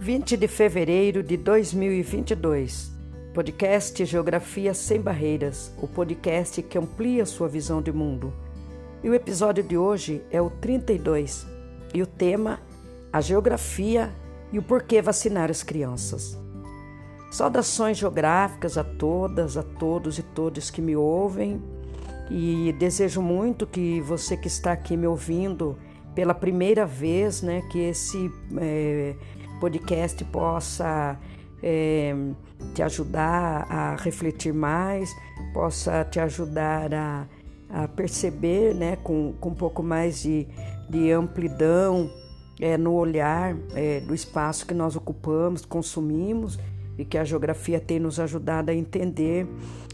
20 de fevereiro de 2022. Podcast Geografia Sem Barreiras, o podcast que amplia sua visão de mundo. E o episódio de hoje é o 32 e o tema a geografia e o porquê vacinar as crianças. Saudações geográficas a todas, a todos e todas que me ouvem e desejo muito que você que está aqui me ouvindo pela primeira vez, né, que esse é, podcast possa é, te ajudar a refletir mais, possa te ajudar a, a perceber né, com, com um pouco mais de, de amplidão é, no olhar é, do espaço que nós ocupamos, consumimos e que a geografia tem nos ajudado a entender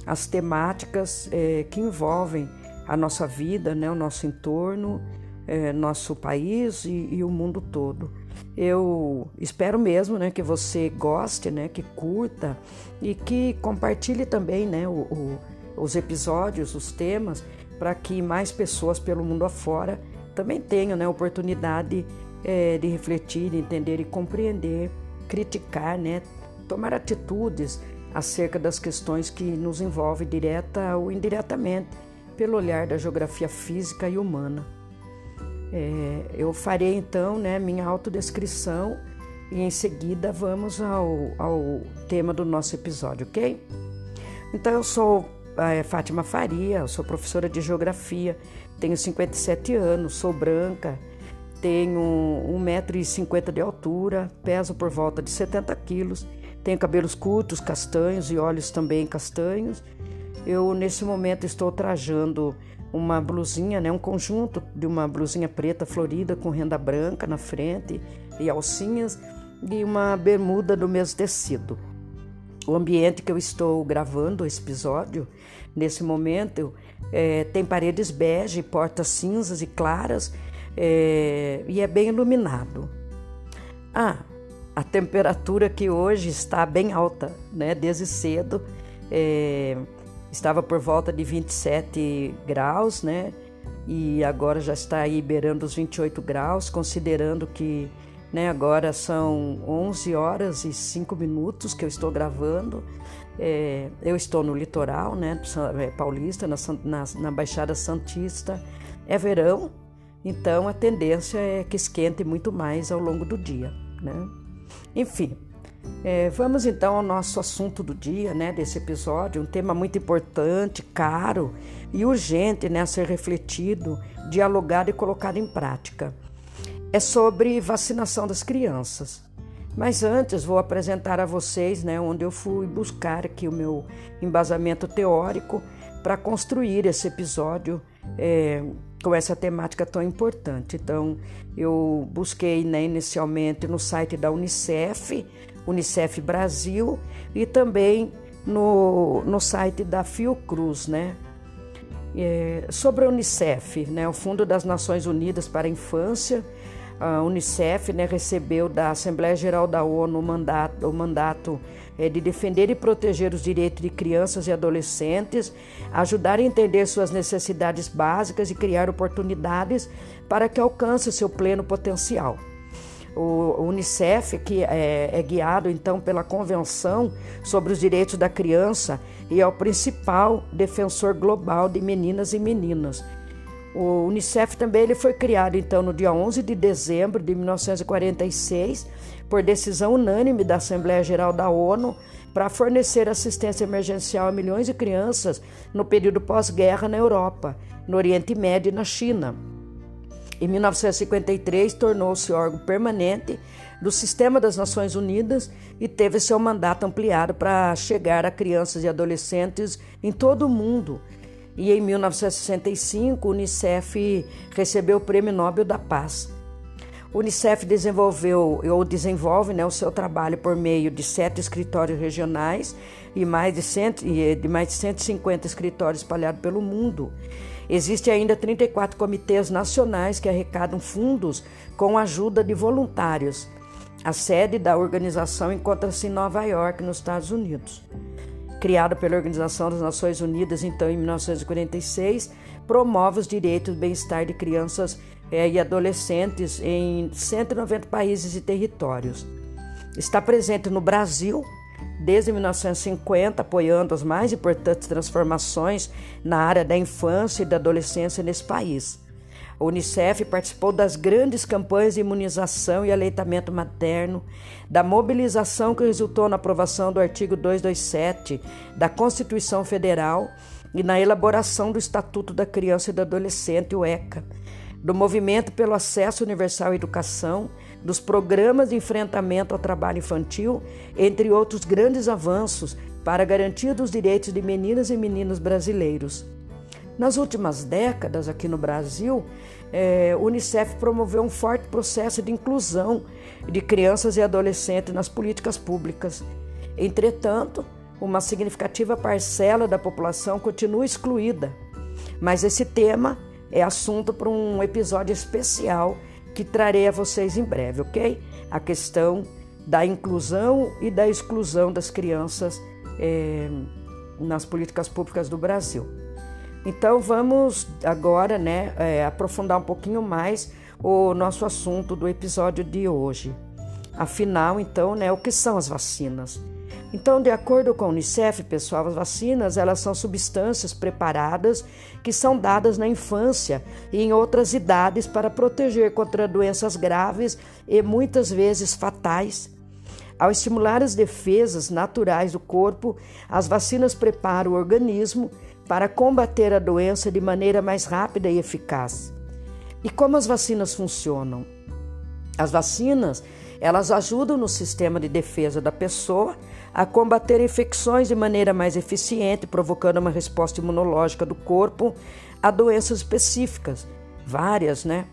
as temáticas é, que envolvem a nossa vida, né, o nosso entorno, é, nosso país e, e, o mundo todo. Eu espero mesmo né, que você goste, né, que curta e que compartilhe também né, o, o, os episódios, os temas, para que mais pessoas pelo mundo afora também tenham né, oportunidade é, de refletir, entender e compreender, criticar, né, tomar atitudes acerca das questões que nos envolvem direta ou indiretamente pelo olhar da geografia física e humana. É, eu farei então né, minha autodescrição e em seguida vamos ao, ao tema do nosso episódio, ok? Então eu sou é, Fátima Faria, eu sou professora de geografia, tenho 57 anos, sou branca, tenho 1,50m de altura, peso por volta de 70 quilos, tenho cabelos curtos, castanhos e olhos também castanhos. Eu nesse momento estou trajando uma blusinha, né, um conjunto de uma blusinha preta florida com renda branca na frente e alcinhas e uma bermuda do mesmo tecido. O ambiente que eu estou gravando esse episódio, nesse momento, é, tem paredes bege, portas cinzas e claras é, e é bem iluminado. Ah, a temperatura que hoje está bem alta, né? Desde cedo. É, estava por volta de 27 graus, né? E agora já está aí beirando os 28 graus, considerando que né, agora são 11 horas e 5 minutos que eu estou gravando. É, eu estou no litoral, né, é, paulista, na, na, na Baixada Santista. É verão, então a tendência é que esquente muito mais ao longo do dia, né? Enfim, é, vamos então ao nosso assunto do dia, né, desse episódio, um tema muito importante, caro e urgente né, a ser refletido, dialogado e colocado em prática. É sobre vacinação das crianças. Mas antes vou apresentar a vocês né, onde eu fui buscar aqui o meu embasamento teórico para construir esse episódio é, com essa temática tão importante. Então, eu busquei né, inicialmente no site da Unicef, Unicef Brasil e também no, no site da Fiocruz, né? É, sobre a Unicef, né, o Fundo das Nações Unidas para a Infância, a Unicef né, recebeu da Assembleia Geral da ONU o mandato, o mandato é, de defender e proteger os direitos de crianças e adolescentes, ajudar a entender suas necessidades básicas e criar oportunidades para que alcance seu pleno potencial o Unicef, que é, é, guiado então pela Convenção sobre os Direitos da Criança e é o principal defensor global de meninas e meninas. O Unicef também ele foi criado então no dia 11 de dezembro de 1946 por decisão unânime da Assembleia Geral da ONU para fornecer assistência emergencial a milhões de crianças no período pós-guerra na Europa, no Oriente Médio e na China. Em 1953, tornou-se órgão permanente do Sistema das Nações Unidas e teve seu mandato ampliado para chegar a crianças e adolescentes em todo o mundo. E em 1965, o Unicef recebeu o Prêmio Nobel da Paz. O Unicef desenvolveu ou desenvolve né, o seu trabalho por meio de sete escritórios regionais e mais de, cento, de mais de 150 escritórios espalhados pelo mundo. Existem ainda 34 comitês nacionais que arrecadam fundos com a ajuda de voluntários. A sede da organização encontra-se em Nova York, nos Estados Unidos. Criada pela Organização das Nações Unidas, então, em 1946, promove os direitos e bem-estar de crianças é, e adolescentes em 190 países e territórios. está presente no Brasil desde 1950, apoiando as mais importantes transformações na área da infância e da adolescência nesse país. A Unicef participou das grandes campanhas de imunização e aleitamento materno, da mobilização que resultou na aprovação do artigo 227 da Constituição Federal e na elaboração do Estatuto da Criança e do Adolescente, o ECA, do movimento pelo acesso universal à educação, dos programas de enfrentamento ao trabalho infantil, entre outros grandes avanços para a garantia dos direitos de meninas e meninos brasileiros. Nas últimas décadas, aqui no Brasil, é, o Unicef promoveu um forte processo de inclusão de crianças e adolescentes nas políticas públicas. Entretanto, uma significativa parcela da população continua excluída. Mas esse tema é assunto para um episódio especial que trarei a vocês em breve, ok? A questão da inclusão e da exclusão das crianças é, nas políticas públicas do Brasil. Então vamos agora, né, é, aprofundar um pouquinho mais o nosso assunto do episódio de hoje. Afinal, então, né, o que são as vacinas? Então, de acordo com a Unicef, pessoal, as vacinas elas são substâncias preparadas que são dadas na infância e em outras idades para proteger contra doenças graves e muitas vezes fatais. Ao estimular as defesas naturais do corpo, as vacinas preparam o organismo para combater a doença de maneira mais rápida e eficaz. E como as vacinas funcionam? As vacinas, elas ajudam no sistema de defesa da pessoa a combater infecções de maneira mais eficiente, provocando uma resposta imunológica do corpo a doenças específicas, várias, né?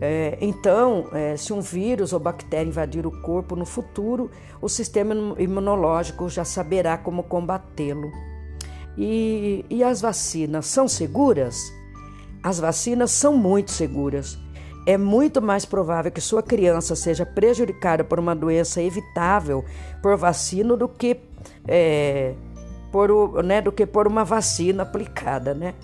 É, então, é, se um vírus ou bactéria invadir o corpo no futuro, o sistema imunológico já saberá como combatê-lo. E, e as vacinas são seguras? As vacinas são muito seguras é muito mais provável que sua criança seja prejudicada por uma doença evitável por vacina do que, é, por, o, né, do que por uma vacina aplicada, né?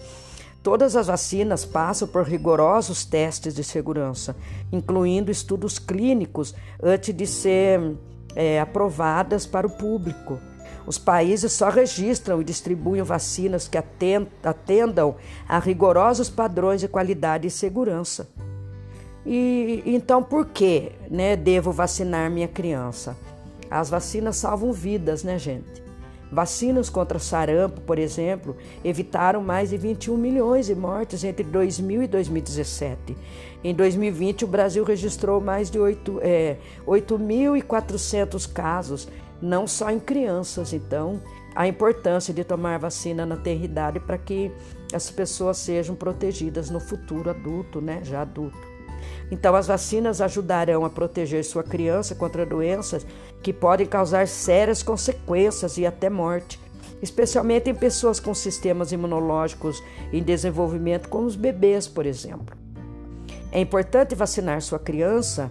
Todas as vacinas passam por rigorosos testes de segurança, incluindo estudos clínicos antes de ser é, aprovadas para o público. Os países só registram e distribuem vacinas que atendam a rigorosos padrões de qualidade e segurança. E então por que, né, devo vacinar minha criança? As vacinas salvam vidas, né, gente? Vacinas contra sarampo, por exemplo, evitaram mais de 21 milhões de mortes entre 2000 e 2017. Em 2020, o Brasil registrou mais de 8.400 é, 8 casos, não só em crianças. Então, a importância de tomar vacina na tenridade para que as pessoas sejam protegidas no futuro adulto, né, já adulto. Então, as vacinas ajudarão a proteger sua criança contra doenças que podem causar sérias consequências e até morte, especialmente em pessoas com sistemas imunológicos em desenvolvimento, como os bebês, por exemplo. É importante vacinar sua criança,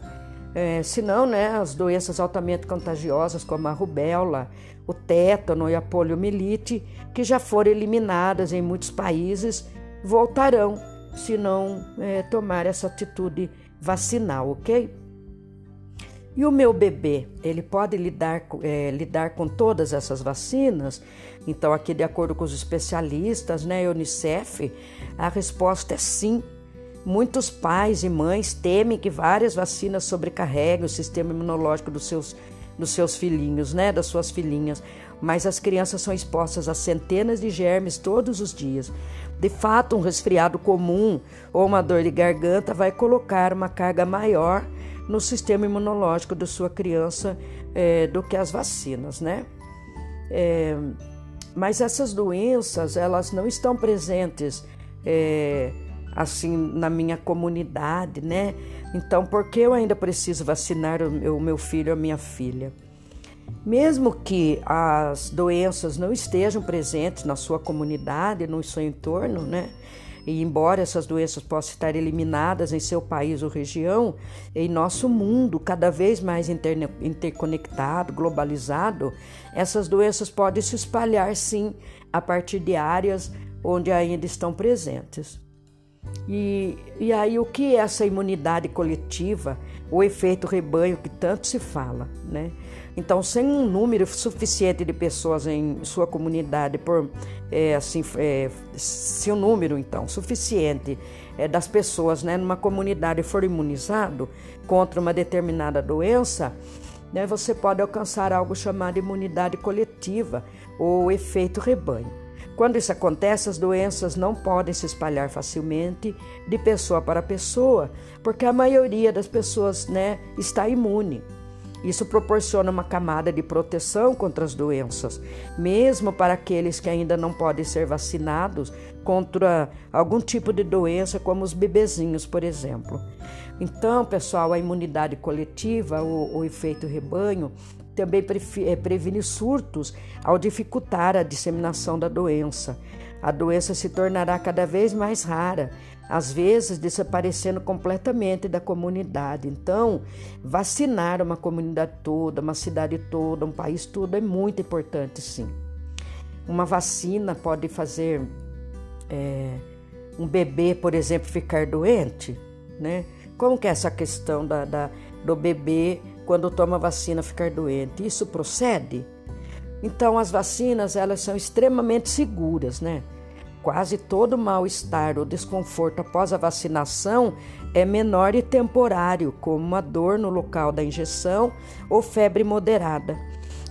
é, senão né, as doenças altamente contagiosas, como a rubéola, o tétano e a poliomielite, que já foram eliminadas em muitos países, voltarão se não é, tomar essa atitude vacinal, ok? E o meu bebê, ele pode lidar, é, lidar com todas essas vacinas? Então, aqui, de acordo com os especialistas, né, Unicef, a resposta é sim. Muitos pais e mães temem que várias vacinas sobrecarreguem o sistema imunológico dos seus, dos seus filhinhos, né, das suas filhinhas. Mas as crianças são expostas a centenas de germes todos os dias. De fato, um resfriado comum ou uma dor de garganta vai colocar uma carga maior no sistema imunológico da sua criança é, do que as vacinas, né? É, mas essas doenças, elas não estão presentes é, assim na minha comunidade, né? Então, por que eu ainda preciso vacinar o meu filho ou a minha filha? Mesmo que as doenças não estejam presentes na sua comunidade, no seu entorno, né? E embora essas doenças possam estar eliminadas em seu país ou região, em nosso mundo cada vez mais interconectado, globalizado, essas doenças podem se espalhar sim a partir de áreas onde ainda estão presentes. E, e aí, o que é essa imunidade coletiva, o efeito rebanho que tanto se fala, né? Então, sem um número suficiente de pessoas em sua comunidade, por é, assim, é, se o um número então suficiente é, das pessoas, né, numa comunidade for imunizado contra uma determinada doença, né, você pode alcançar algo chamado imunidade coletiva ou efeito rebanho. Quando isso acontece, as doenças não podem se espalhar facilmente de pessoa para pessoa, porque a maioria das pessoas né, está imune. Isso proporciona uma camada de proteção contra as doenças, mesmo para aqueles que ainda não podem ser vacinados contra algum tipo de doença, como os bebezinhos, por exemplo. Então, pessoal, a imunidade coletiva, o, o efeito rebanho, também eh, previne surtos ao dificultar a disseminação da doença. A doença se tornará cada vez mais rara, às vezes desaparecendo completamente da comunidade. Então, vacinar uma comunidade toda, uma cidade toda, um país todo é muito importante, sim. Uma vacina pode fazer é, um bebê, por exemplo, ficar doente, né? Como que é essa questão da, da do bebê quando toma vacina ficar doente. Isso procede? Então as vacinas elas são extremamente seguras, né? Quase todo mal-estar ou desconforto após a vacinação é menor e temporário, como uma dor no local da injeção ou febre moderada.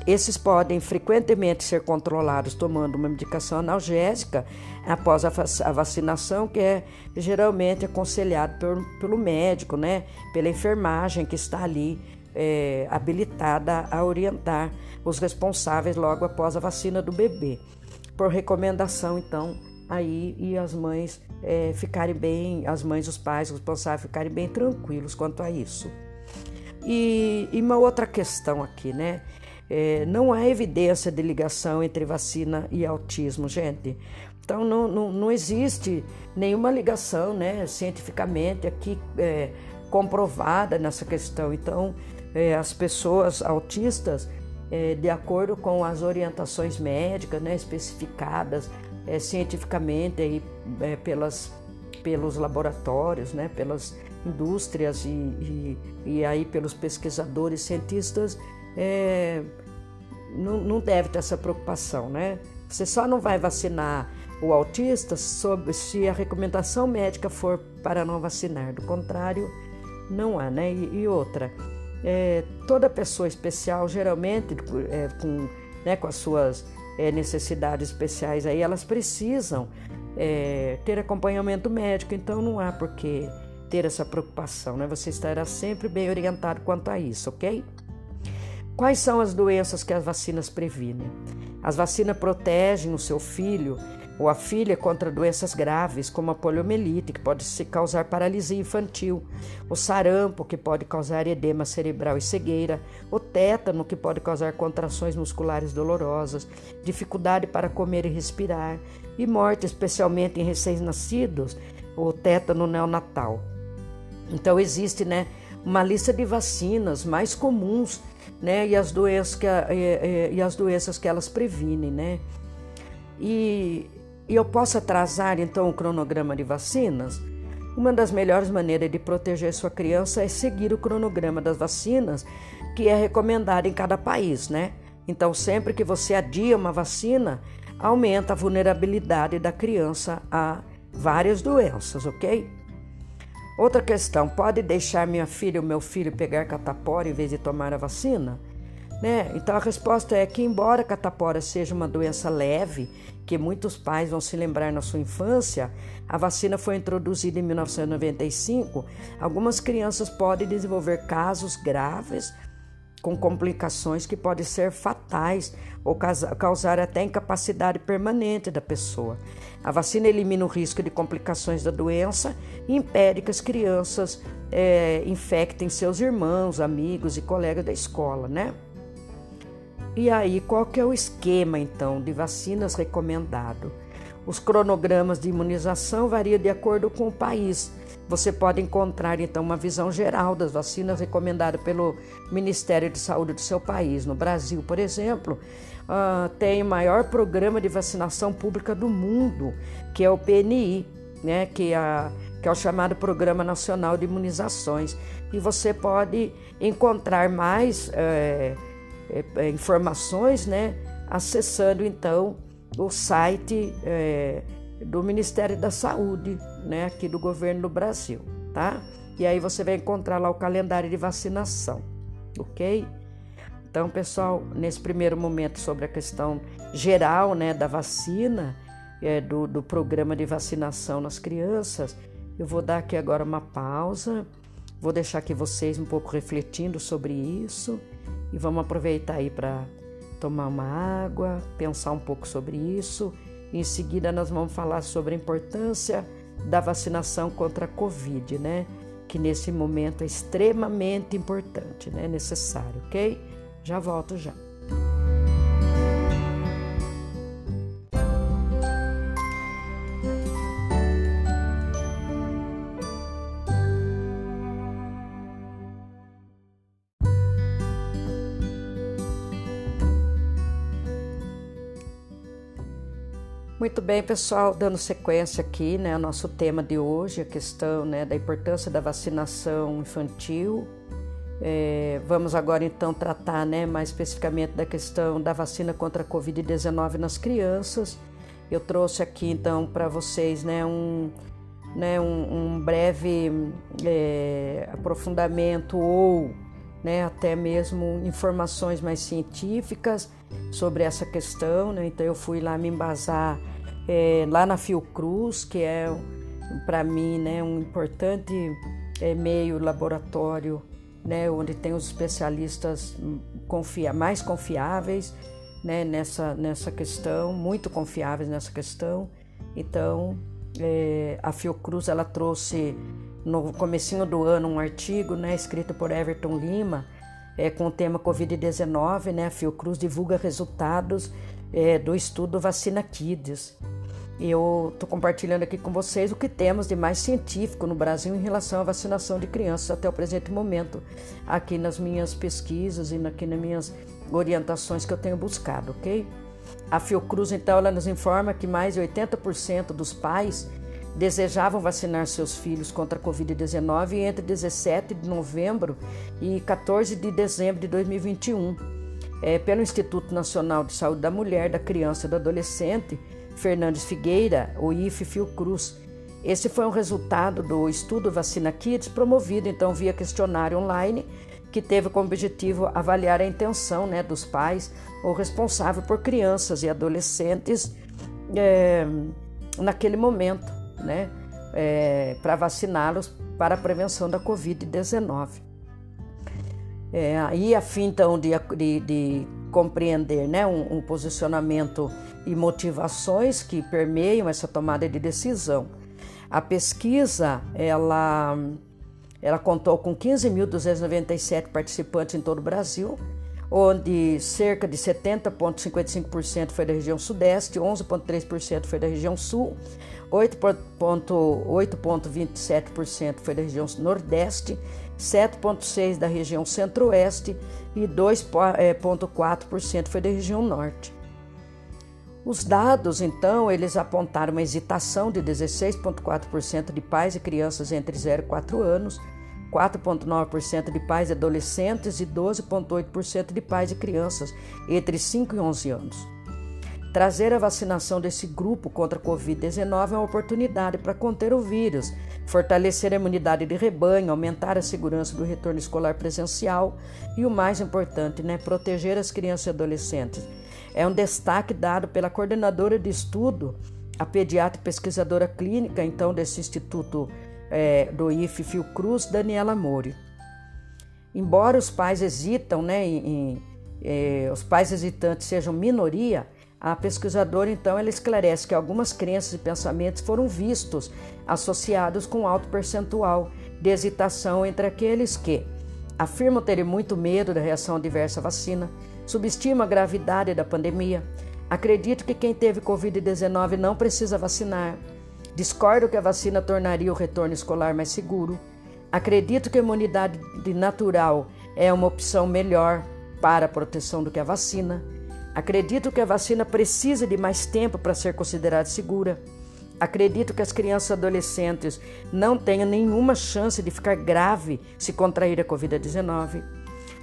Esses podem frequentemente ser controlados tomando uma medicação analgésica após a vacinação, que é geralmente aconselhado pelo médico, né? pela enfermagem que está ali é, habilitada a orientar os responsáveis logo após a vacina do bebê. Por recomendação, então, aí e as mães é, ficarem bem, as mães, os pais, os responsáveis ficarem bem tranquilos quanto a isso. E, e uma outra questão aqui, né? É, não há evidência de ligação entre vacina e autismo, gente. Então não, não, não existe nenhuma ligação né, cientificamente aqui é, comprovada nessa questão. Então é, as pessoas autistas, é, de acordo com as orientações médicas né, especificadas é, cientificamente aí, é, pelas, pelos laboratórios, né, pelas indústrias e, e, e aí pelos pesquisadores cientistas, não, não deve ter essa preocupação, né? Você só não vai vacinar o autista sobre, se a recomendação médica for para não vacinar. Do contrário, não há, né? E, e outra, é, toda pessoa especial, geralmente é, com, né, com as suas é, necessidades especiais aí, elas precisam é, ter acompanhamento médico, então não há por que ter essa preocupação, né? Você estará sempre bem orientado quanto a isso, ok? Quais são as doenças que as vacinas previnem? As vacinas protegem o seu filho ou a filha contra doenças graves, como a poliomielite, que pode causar paralisia infantil, o sarampo, que pode causar edema cerebral e cegueira, o tétano, que pode causar contrações musculares dolorosas, dificuldade para comer e respirar, e morte, especialmente em recém-nascidos, o tétano neonatal. Então existe, né, uma lista de vacinas mais comuns né? E as doenças que, e, e, as doenças que elas previnem, né? E, e eu posso atrasar então o cronograma de vacinas? Uma das melhores maneiras de proteger sua criança é seguir o cronograma das vacinas, que é recomendado em cada país, né? Então, sempre que você adia uma vacina, aumenta a vulnerabilidade da criança a várias doenças, ok? Outra questão: pode deixar minha filha ou meu filho pegar catapora em vez de tomar a vacina? Né? Então a resposta é que, embora a catapora seja uma doença leve, que muitos pais vão se lembrar na sua infância, a vacina foi introduzida em 1995. Algumas crianças podem desenvolver casos graves com complicações que podem ser fatais ou causar até incapacidade permanente da pessoa. A vacina elimina o risco de complicações da doença e impede que as crianças é, infectem seus irmãos, amigos e colegas da escola, né? E aí, qual que é o esquema então de vacinas recomendado? Os cronogramas de imunização variam de acordo com o país. Você pode encontrar então uma visão geral das vacinas recomendadas pelo Ministério de Saúde do seu país. No Brasil, por exemplo, uh, tem o maior programa de vacinação pública do mundo, que é o PNI, né, que, a, que é o chamado Programa Nacional de Imunizações. E você pode encontrar mais é, é, informações, né, acessando então o site é, do Ministério da Saúde, né, aqui do governo do Brasil, tá? E aí você vai encontrar lá o calendário de vacinação, ok? Então, pessoal, nesse primeiro momento sobre a questão geral, né, da vacina, é, do, do programa de vacinação nas crianças, eu vou dar aqui agora uma pausa, vou deixar aqui vocês um pouco refletindo sobre isso e vamos aproveitar aí para tomar uma água, pensar um pouco sobre isso. Em seguida, nós vamos falar sobre a importância da vacinação contra a Covid, né? Que nesse momento é extremamente importante, né? Necessário, ok? Já volto já. Muito bem, pessoal, dando sequência aqui, né, ao nosso tema de hoje, a questão né, da importância da vacinação infantil. É, vamos agora então tratar né, mais especificamente da questão da vacina contra a Covid-19 nas crianças. Eu trouxe aqui então para vocês né, um, né, um, um breve é, aprofundamento ou né, até mesmo informações mais científicas sobre essa questão. Né? Então eu fui lá me embasar é, lá na Fiocruz, que é para mim né, um importante é, meio laboratório, né, onde tem os especialistas confia, mais confiáveis né, nessa, nessa questão, muito confiáveis nessa questão. Então, é, a Fiocruz ela trouxe no comecinho do ano um artigo né, escrito por Everton Lima é, com o tema Covid-19. Né, a Fiocruz divulga resultados é, do estudo Vacina Kids. Eu estou compartilhando aqui com vocês o que temos de mais científico no Brasil em relação à vacinação de crianças até o presente momento, aqui nas minhas pesquisas e aqui nas minhas orientações que eu tenho buscado, ok? A Fiocruz, então, ela nos informa que mais de 80% dos pais desejavam vacinar seus filhos contra a Covid-19 entre 17 de novembro e 14 de dezembro de 2021. É, pelo Instituto Nacional de Saúde da Mulher, da Criança e do Adolescente, Fernandes Figueira, o IFE Fiocruz. Esse foi um resultado do estudo Vacina Kids, promovido então via questionário online, que teve como objetivo avaliar a intenção né, dos pais ou responsável por crianças e adolescentes é, naquele momento, né, é, para vaciná-los para a prevenção da Covid-19. É, e a fim então de, de, de compreender né, um, um posicionamento e motivações que permeiam essa tomada de decisão. A pesquisa ela, ela contou com 15.297 participantes em todo o Brasil, onde cerca de 70,55% foi da região Sudeste, 11,3% foi da região Sul, 8,27% foi da região Nordeste, 7,6% da região Centro-Oeste e 2,4% foi da região Norte. Os dados, então, eles apontaram uma hesitação de 16,4% de pais e crianças entre 0 e 4 anos, 4,9% de pais e adolescentes e 12,8% de pais e crianças entre 5 e 11 anos. Trazer a vacinação desse grupo contra a Covid-19 é uma oportunidade para conter o vírus, fortalecer a imunidade de rebanho, aumentar a segurança do retorno escolar presencial e, o mais importante, né, proteger as crianças e adolescentes é um destaque dado pela coordenadora de estudo, a pediatra e pesquisadora clínica, então, desse instituto é, do IFE Fiocruz, Daniela Mori. Embora os pais hesitam, né, em, em, é, os pais hesitantes sejam minoria, a pesquisadora, então, ela esclarece que algumas crenças e pensamentos foram vistos associados com alto percentual de hesitação entre aqueles que afirmam terem muito medo da reação adversa à vacina, Subestima a gravidade da pandemia. Acredito que quem teve Covid-19 não precisa vacinar. Discordo que a vacina tornaria o retorno escolar mais seguro. Acredito que a imunidade natural é uma opção melhor para a proteção do que a vacina. Acredito que a vacina precisa de mais tempo para ser considerada segura. Acredito que as crianças e adolescentes não tenham nenhuma chance de ficar grave se contrair a Covid-19.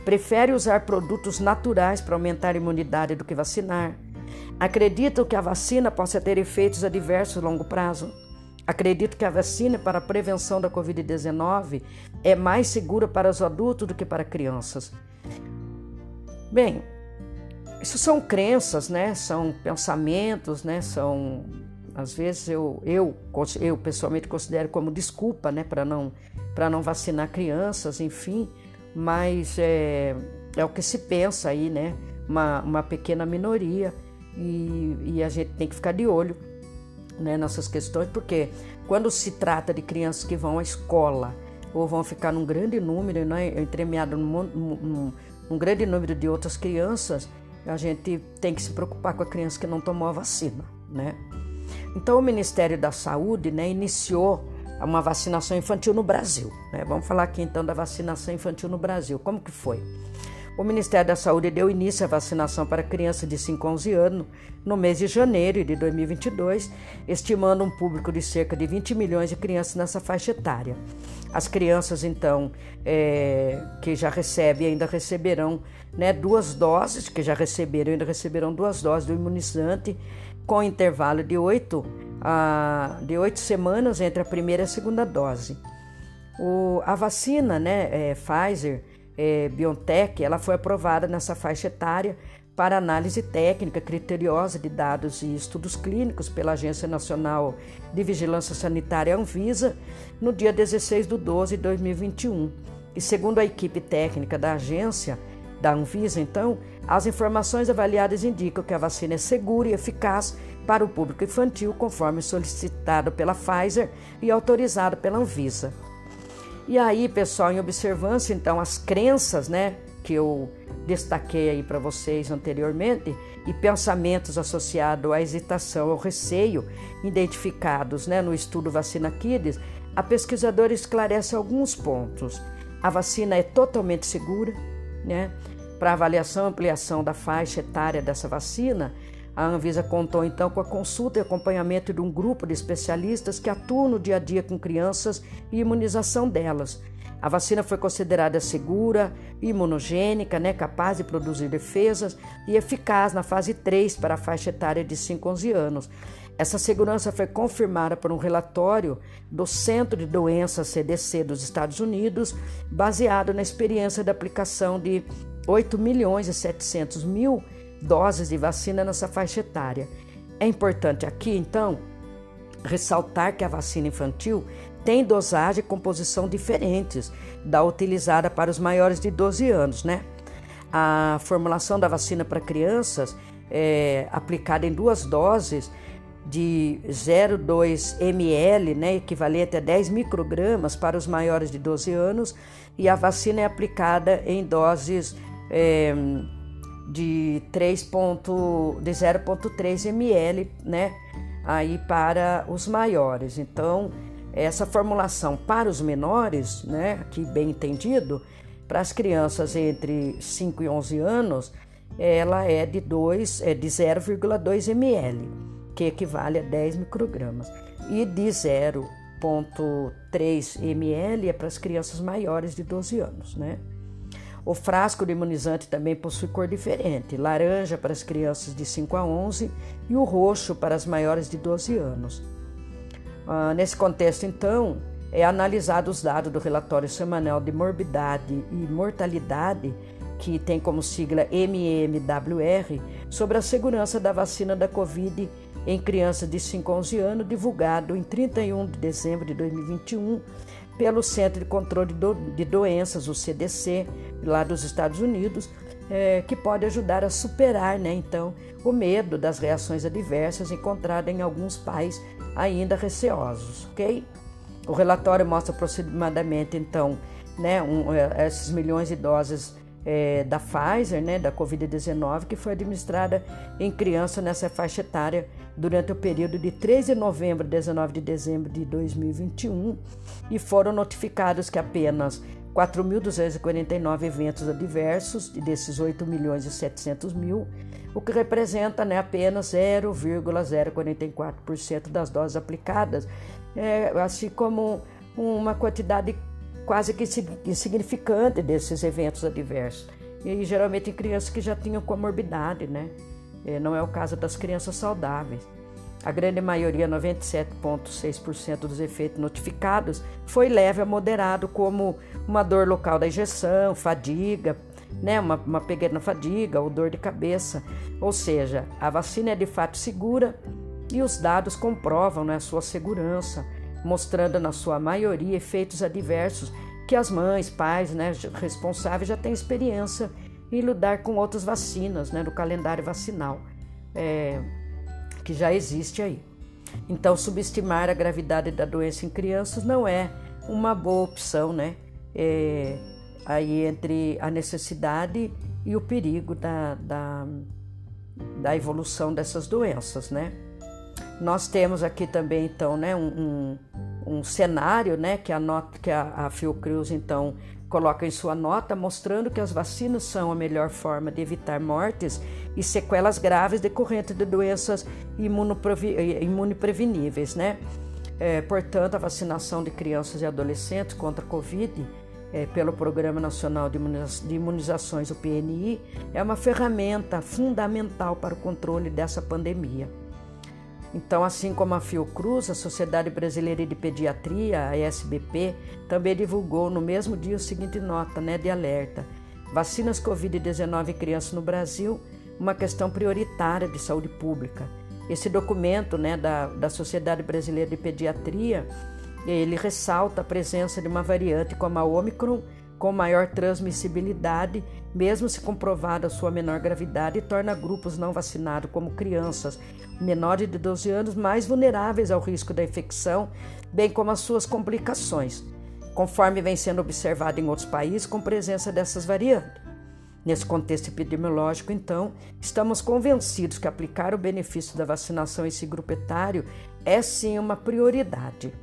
Prefere usar produtos naturais para aumentar a imunidade do que vacinar. Acredito que a vacina possa ter efeitos adversos a longo prazo. Acredito que a vacina para a prevenção da Covid-19 é mais segura para os adultos do que para crianças. Bem, isso são crenças, né? São pensamentos, né? São às vezes eu, eu, eu pessoalmente considero como desculpa, né, para não, para não vacinar crianças, enfim, mas é, é o que se pensa aí, né, uma, uma pequena minoria. E, e a gente tem que ficar de olho né, nessas questões, porque quando se trata de crianças que vão à escola ou vão ficar num grande número, né, entremeado num, num, num grande número de outras crianças, a gente tem que se preocupar com a criança que não tomou a vacina, né? Então, o Ministério da Saúde né, iniciou uma vacinação infantil no Brasil. Né? Vamos falar aqui então da vacinação infantil no Brasil. Como que foi? O Ministério da Saúde deu início à vacinação para crianças de 5 a 11 anos no mês de janeiro de 2022, estimando um público de cerca de 20 milhões de crianças nessa faixa etária. As crianças, então, é, que já recebem ainda receberão né, duas doses, que já receberam ainda receberão duas doses do imunizante com intervalo de oito, a, de oito semanas entre a primeira e a segunda dose. O, a vacina, né, é, Pfizer, é, BioNTech, ela foi aprovada nessa faixa etária para análise técnica criteriosa de dados e estudos clínicos pela Agência Nacional de Vigilância Sanitária Anvisa no dia 16 de 12 de 2021. E segundo a equipe técnica da agência, da Anvisa, então, as informações avaliadas indicam que a vacina é segura e eficaz para o público infantil, conforme solicitado pela Pfizer e autorizado pela Anvisa. E aí, pessoal, em observância então as crenças, né, que eu destaquei aí para vocês anteriormente e pensamentos associados à hesitação, ao receio identificados, né, no estudo Vacina Kids, a pesquisadora esclarece alguns pontos. A vacina é totalmente segura, né? Para avaliação e ampliação da faixa etária dessa vacina, a Anvisa contou então com a consulta e acompanhamento de um grupo de especialistas que atuam no dia a dia com crianças e imunização delas. A vacina foi considerada segura, imunogênica, né, capaz de produzir defesas e eficaz na fase 3 para a faixa etária de 5 a 11 anos. Essa segurança foi confirmada por um relatório do Centro de Doenças CDC dos Estados Unidos, baseado na experiência da aplicação de 8 milhões e 700 mil doses de vacina nessa faixa etária. É importante aqui, então, ressaltar que a vacina infantil tem dosagem e composição diferentes da utilizada para os maiores de 12 anos, né? A formulação da vacina para crianças é aplicada em duas doses de 0,2 ml, né, equivalente a 10 microgramas para os maiores de 12 anos, e a vacina é aplicada em doses é, de 3 ponto, de 0,3 ml, né? Aí para os maiores. Então, essa formulação para os menores, né? Aqui bem entendido, para as crianças entre 5 e 11 anos, ela é de 2, é de 0,2 ml, que equivale a 10 microgramas. E de 0,3 ml é para as crianças maiores de 12 anos, né? O frasco de imunizante também possui cor diferente: laranja para as crianças de 5 a 11 e o roxo para as maiores de 12 anos. Ah, nesse contexto, então, é analisado os dados do relatório semanal de morbidade e mortalidade, que tem como sigla MMWR, sobre a segurança da vacina da Covid em crianças de 5 a 11 anos, divulgado em 31 de dezembro de 2021 pelo Centro de Controle de Doenças, o CDC, lá dos Estados Unidos, é, que pode ajudar a superar, né, então, o medo das reações adversas encontradas em alguns pais ainda receosos, ok? O relatório mostra aproximadamente, então, né, um, é, esses milhões de doses é, da Pfizer, né, da Covid-19, que foi administrada em criança nessa faixa etária durante o período de 13 de novembro a 19 de dezembro de 2021 e foram notificados que apenas 4.249 eventos adversos, desses 8 milhões e 700 mil, o que representa né, apenas 0,044% das doses aplicadas, é, assim como uma quantidade quase que insignificante desses eventos adversos. E geralmente em crianças que já tinham comorbidade, né? É, não é o caso das crianças saudáveis. A grande maioria, 97,6% dos efeitos notificados, foi leve a moderado, como uma dor local da injeção, fadiga, né, uma, uma pequena fadiga ou dor de cabeça. Ou seja, a vacina é de fato segura e os dados comprovam né, a sua segurança, mostrando na sua maioria efeitos adversos que as mães, pais né, responsáveis já têm experiência em lidar com outras vacinas né, do calendário vacinal. É, que já existe aí. Então, subestimar a gravidade da doença em crianças não é uma boa opção, né? É, aí entre a necessidade e o perigo da, da, da, evolução dessas doenças, né? Nós temos aqui também, então, né, um, um, um cenário, né, que a, nota, que a, a Fiocruz, então, coloca em sua nota mostrando que as vacinas são a melhor forma de evitar mortes e sequelas graves decorrentes de doenças imunopreveníveis, né? É, portanto, a vacinação de crianças e adolescentes contra a Covid é, pelo Programa Nacional de Imunizações, o PNI, é uma ferramenta fundamental para o controle dessa pandemia. Então, assim como a Fiocruz, a Sociedade Brasileira de Pediatria, a SBP, também divulgou no mesmo dia o seguinte nota né, de alerta: vacinas Covid-19 em crianças no Brasil, uma questão prioritária de saúde pública. Esse documento né, da, da Sociedade Brasileira de Pediatria, ele ressalta a presença de uma variante como a Omicron, com maior transmissibilidade, mesmo se comprovada sua menor gravidade, e torna grupos não vacinados, como crianças menores de 12 anos, mais vulneráveis ao risco da infecção, bem como às suas complicações, conforme vem sendo observado em outros países com presença dessas variantes. Nesse contexto epidemiológico, então, estamos convencidos que aplicar o benefício da vacinação a esse grupo etário é sim uma prioridade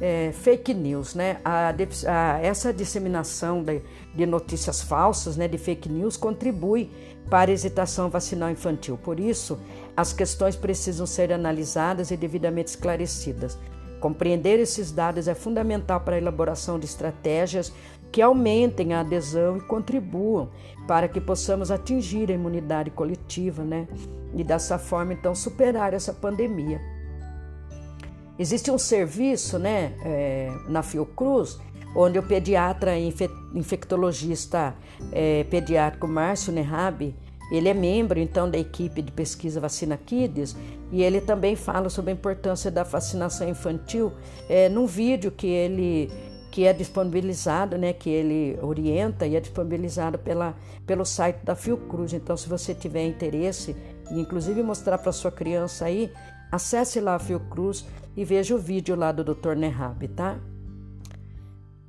é, fake news, né? A, a, essa disseminação de, de, notícias falsas, né, de fake news, contribui para a hesitação vacinal infantil. Por isso, as questões precisam ser analisadas e devidamente esclarecidas. Compreender esses dados é fundamental para a elaboração de estratégias que aumentem a adesão e contribuam para que possamos atingir a imunidade coletiva, né? E dessa forma, então, superar essa pandemia. Existe um serviço né, é, na Fiocruz, onde o pediatra infectologista é, pediátrico Márcio Nerrabi, ele é membro então da equipe de pesquisa Vacina Kids e ele também fala sobre a importância da vacinação infantil é, num vídeo que ele que é disponibilizado, né, que ele orienta e é disponibilizado pela, pelo site da Fiocruz. Então, se você tiver interesse, e inclusive mostrar para sua criança aí, acesse lá a Fiocruz e veja o vídeo lá do Dr. Nehab, tá?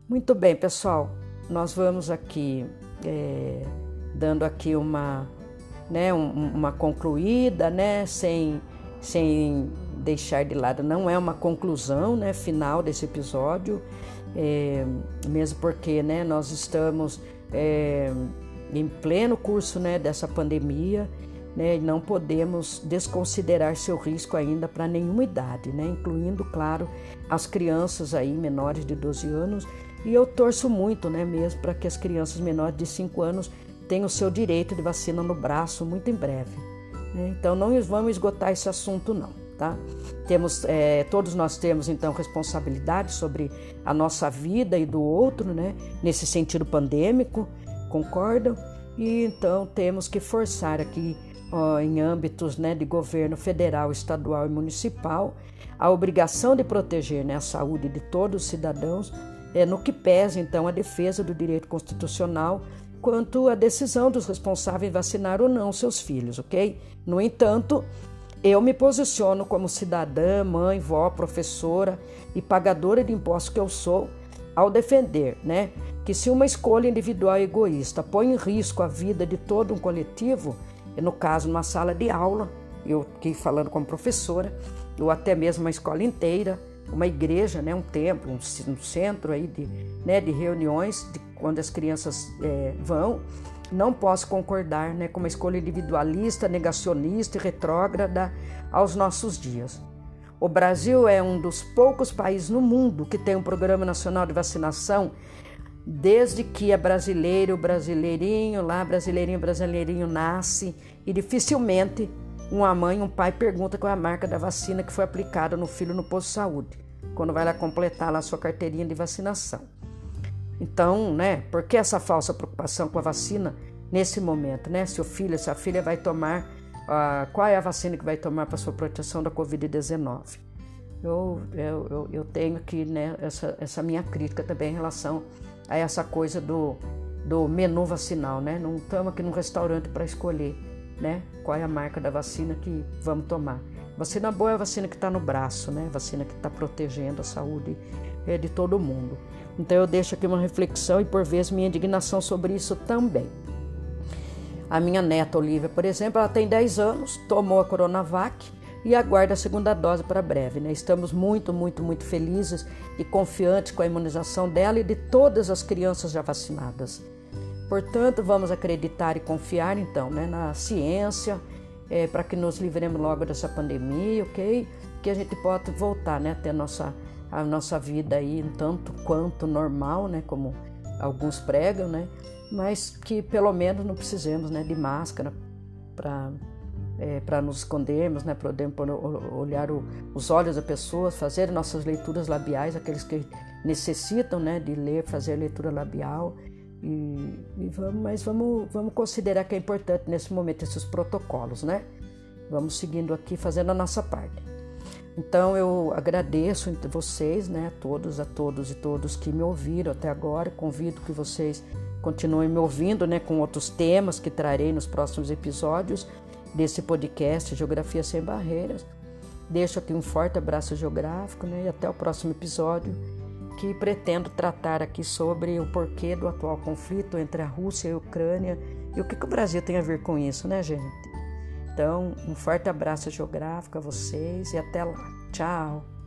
Muito bem, pessoal, nós vamos aqui é, dando aqui uma, né, um, uma concluída, né, sem, sem deixar de lado, não é uma conclusão, né, final desse episódio, é, mesmo porque, né, nós estamos é, em pleno curso, né, dessa pandemia né? Não podemos desconsiderar seu risco ainda para nenhuma idade, né? Incluindo, claro, as crianças aí menores de 12 anos. E eu torço muito, né, mesmo para que as crianças menores de 5 anos tenham o seu direito de vacina no braço muito em breve. Né? Então não vamos esgotar esse assunto não. Tá? Temos, é, todos nós temos então responsabilidade sobre a nossa vida e do outro, né? Nesse sentido pandêmico, concordam? E então temos que forçar aqui em âmbitos né, de governo federal, estadual e municipal, a obrigação de proteger né, a saúde de todos os cidadãos, é, no que pesa então a defesa do direito constitucional quanto à decisão dos responsáveis vacinar ou não seus filhos, ok? No entanto, eu me posiciono como cidadã, mãe, vó, professora e pagadora de impostos que eu sou, ao defender, né, que se uma escolha individual egoísta põe em risco a vida de todo um coletivo, no caso, numa sala de aula, eu aqui falando como professora, ou até mesmo uma escola inteira, uma igreja, né, um templo, um, um centro aí de, né, de reuniões, de quando as crianças é, vão, não posso concordar né, com uma escolha individualista, negacionista e retrógrada aos nossos dias. O Brasil é um dos poucos países no mundo que tem um programa nacional de vacinação desde que é brasileiro, brasileirinho, lá brasileirinho, brasileirinho nasce e dificilmente uma mãe, um pai pergunta qual é a marca da vacina que foi aplicada no filho no posto de saúde, quando vai lá completar lá a sua carteirinha de vacinação. Então, né, por que essa falsa preocupação com a vacina nesse momento, né? Se o filho, se a filha vai tomar, uh, qual é a vacina que vai tomar para sua proteção da Covid-19? Eu, eu, eu, eu, tenho aqui, né, essa, essa minha crítica também em relação a essa coisa do, do menu vacinal, né? Não estamos aqui num restaurante para escolher né? Qual é a marca da vacina que vamos tomar? Vacina boa é a vacina que está no braço, né? Vacina que está protegendo a saúde é, de todo mundo. Então eu deixo aqui uma reflexão e por vezes minha indignação sobre isso também. A minha neta Olivia, por exemplo, ela tem 10 anos, tomou a Coronavac e aguarda a segunda dose para breve. Né? Estamos muito, muito, muito felizes e confiantes com a imunização dela e de todas as crianças já vacinadas. Portanto, vamos acreditar e confiar então né, na ciência é, para que nos livremos logo dessa pandemia, ok? Que a gente possa voltar né, a ter a nossa, a nossa vida aí tanto quanto normal, né? Como alguns pregam, né? Mas que pelo menos não precisemos né, de máscara para é, para nos escondermos, né, podemos olhar o, os olhos da pessoa, fazer nossas leituras labiais, aqueles que necessitam né, de ler, fazer leitura labial e, e, vamos, mas vamos, vamos considerar que é importante nesse momento esses protocolos, né? Vamos seguindo aqui, fazendo a nossa parte. Então eu agradeço entre vocês, né, a todos, a todos e todos que me ouviram até agora. Convido que vocês continuem me ouvindo, né, com outros temas que trarei nos próximos episódios desse podcast Geografia sem Barreiras. Deixo aqui um forte abraço geográfico, né, e até o próximo episódio que pretendo tratar aqui sobre o porquê do atual conflito entre a Rússia e a Ucrânia e o que, que o Brasil tem a ver com isso, né, gente? Então, um forte abraço geográfico a vocês e até lá. Tchau!